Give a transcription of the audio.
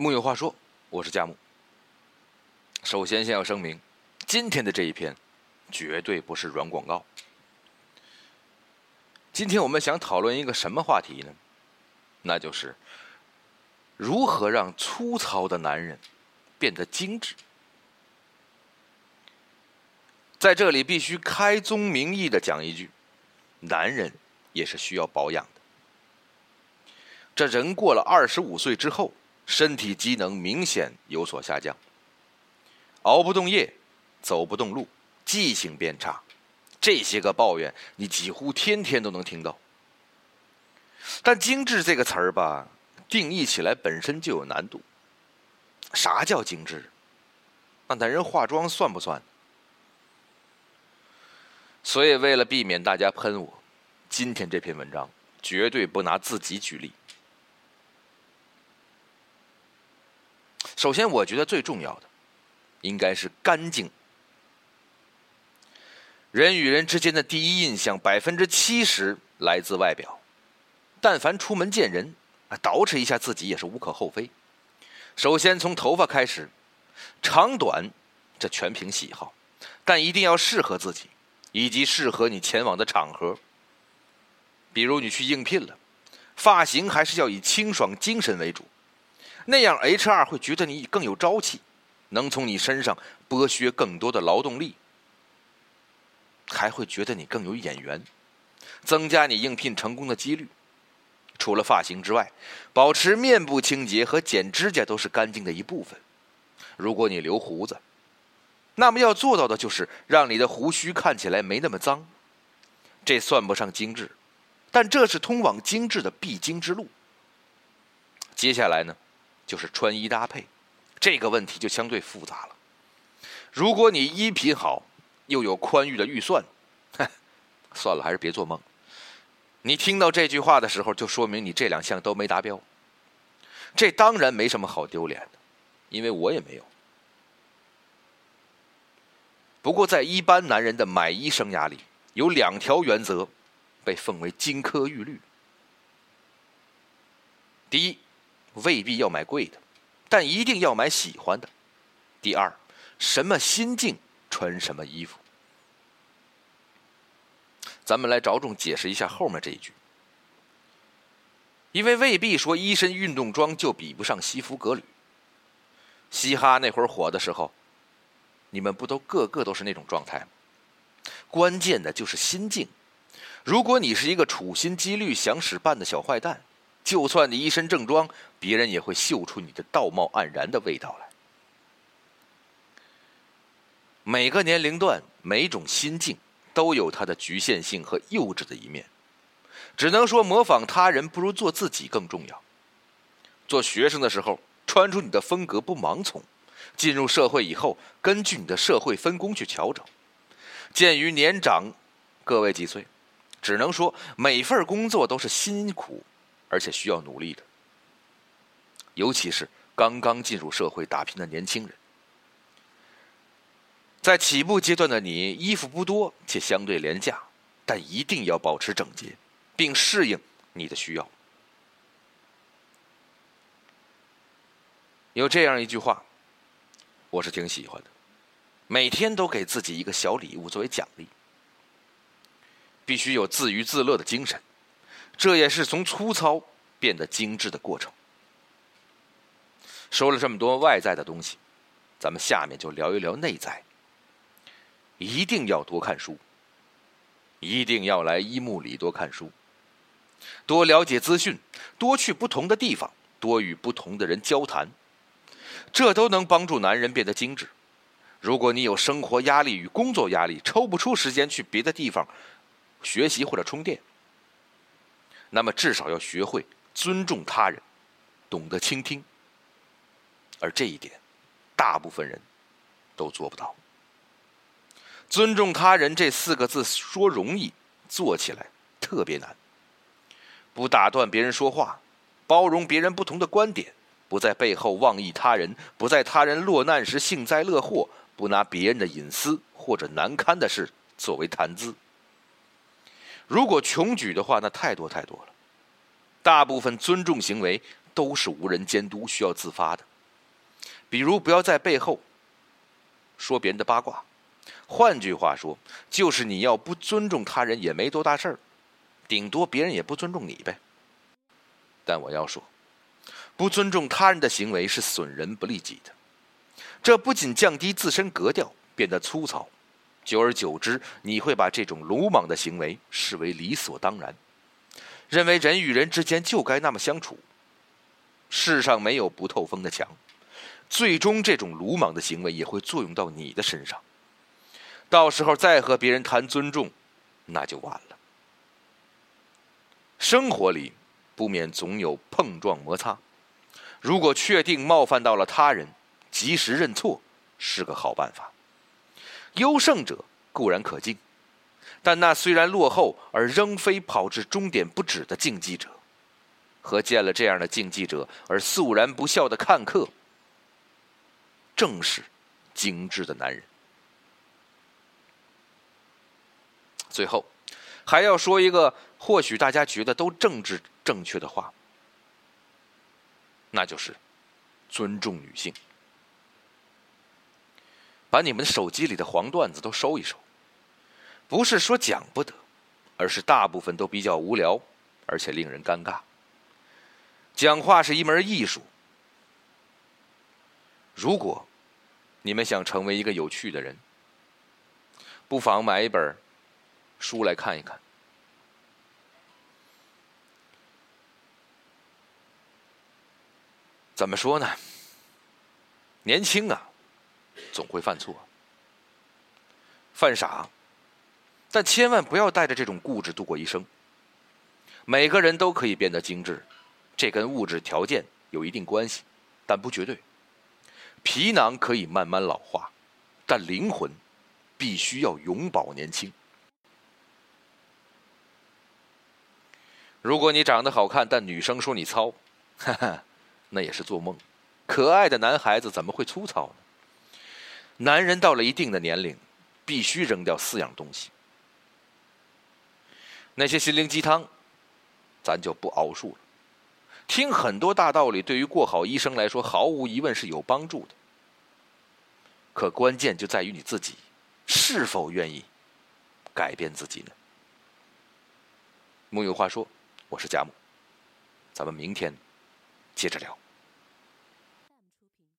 木有话说，我是佳木。首先，先要声明，今天的这一篇绝对不是软广告。今天我们想讨论一个什么话题呢？那就是如何让粗糙的男人变得精致。在这里，必须开宗明义的讲一句：男人也是需要保养的。这人过了二十五岁之后。身体机能明显有所下降，熬不动夜，走不动路，记性变差，这些个抱怨你几乎天天都能听到。但“精致”这个词儿吧，定义起来本身就有难度。啥叫精致？那男人化妆算不算？所以，为了避免大家喷我，今天这篇文章绝对不拿自己举例。首先，我觉得最重要的应该是干净。人与人之间的第一印象，百分之七十来自外表。但凡出门见人，啊，捯饬一下自己也是无可厚非。首先从头发开始，长短这全凭喜好，但一定要适合自己，以及适合你前往的场合。比如你去应聘了，发型还是要以清爽精神为主。那样，HR 会觉得你更有朝气，能从你身上剥削更多的劳动力，还会觉得你更有眼缘，增加你应聘成功的几率。除了发型之外，保持面部清洁和剪指甲都是干净的一部分。如果你留胡子，那么要做到的就是让你的胡须看起来没那么脏。这算不上精致，但这是通往精致的必经之路。接下来呢？就是穿衣搭配，这个问题就相对复杂了。如果你衣品好，又有宽裕的预算，算了，还是别做梦。你听到这句话的时候，就说明你这两项都没达标。这当然没什么好丢脸的，因为我也没有。不过，在一般男人的买衣生涯里，有两条原则被奉为金科玉律。第一。未必要买贵的，但一定要买喜欢的。第二，什么心境穿什么衣服。咱们来着重解释一下后面这一句，因为未必说一身运动装就比不上西服革履。嘻哈那会儿火的时候，你们不都个个都是那种状态吗？关键的就是心境。如果你是一个处心积虑想使绊的小坏蛋。就算你一身正装，别人也会嗅出你的道貌岸然的味道来。每个年龄段、每种心境都有它的局限性和幼稚的一面，只能说模仿他人不如做自己更重要。做学生的时候穿出你的风格不盲从，进入社会以后根据你的社会分工去调整。鉴于年长各位几岁，只能说每份工作都是辛苦。而且需要努力的，尤其是刚刚进入社会打拼的年轻人。在起步阶段的你，衣服不多且相对廉价，但一定要保持整洁，并适应你的需要。有这样一句话，我是挺喜欢的：每天都给自己一个小礼物作为奖励，必须有自娱自乐的精神。这也是从粗糙变得精致的过程。说了这么多外在的东西，咱们下面就聊一聊内在。一定要多看书，一定要来一木里多看书，多了解资讯，多去不同的地方，多与不同的人交谈，这都能帮助男人变得精致。如果你有生活压力与工作压力，抽不出时间去别的地方学习或者充电。那么至少要学会尊重他人，懂得倾听，而这一点，大部分人都做不到。尊重他人这四个字说容易，做起来特别难。不打断别人说话，包容别人不同的观点，不在背后妄议他人，不在他人落难时幸灾乐祸，不拿别人的隐私或者难堪的事作为谈资。如果穷举的话，那太多太多了。大部分尊重行为都是无人监督、需要自发的。比如，不要在背后说别人的八卦。换句话说，就是你要不尊重他人也没多大事儿，顶多别人也不尊重你呗。但我要说，不尊重他人的行为是损人不利己的，这不仅降低自身格调，变得粗糙，久而久之，你会把这种鲁莽的行为视为理所当然，认为人与人之间就该那么相处。世上没有不透风的墙，最终这种鲁莽的行为也会作用到你的身上。到时候再和别人谈尊重，那就晚了。生活里不免总有碰撞摩擦，如果确定冒犯到了他人，及时认错是个好办法。优胜者固然可敬，但那虽然落后而仍非跑至终点不止的竞技者，和见了这样的竞技者而肃然不笑的看客，正是精致的男人。最后，还要说一个或许大家觉得都政治正确的话，那就是尊重女性。把你们的手机里的黄段子都收一收，不是说讲不得，而是大部分都比较无聊，而且令人尴尬。讲话是一门艺术，如果你们想成为一个有趣的人，不妨买一本。书来看一看，怎么说呢？年轻啊，总会犯错，犯傻，但千万不要带着这种固执度过一生。每个人都可以变得精致，这跟物质条件有一定关系，但不绝对。皮囊可以慢慢老化，但灵魂必须要永葆年轻。如果你长得好看，但女生说你糙，哈哈，那也是做梦。可爱的男孩子怎么会粗糙呢？男人到了一定的年龄，必须扔掉四样东西。那些心灵鸡汤，咱就不熬述了。听很多大道理，对于过好一生来说，毫无疑问是有帮助的。可关键就在于你自己，是否愿意改变自己呢？木有话说。我是贾母，咱们明天接着聊。